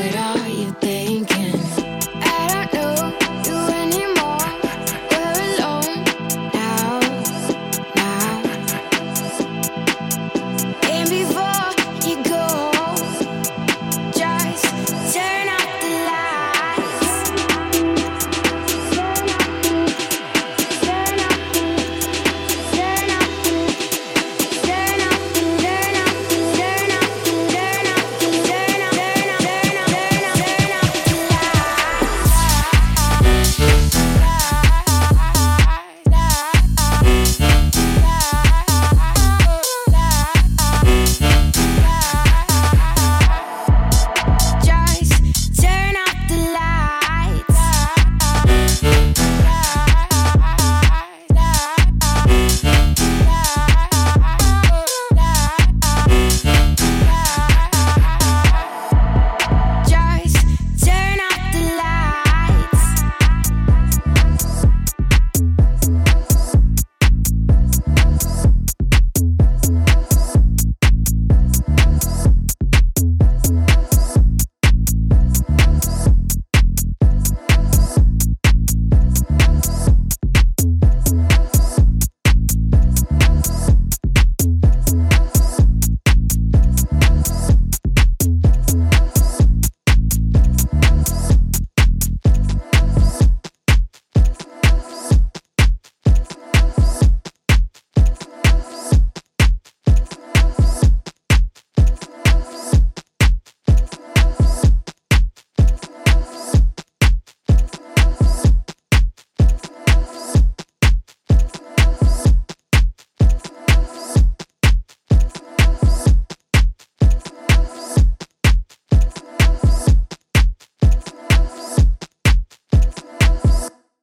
it all.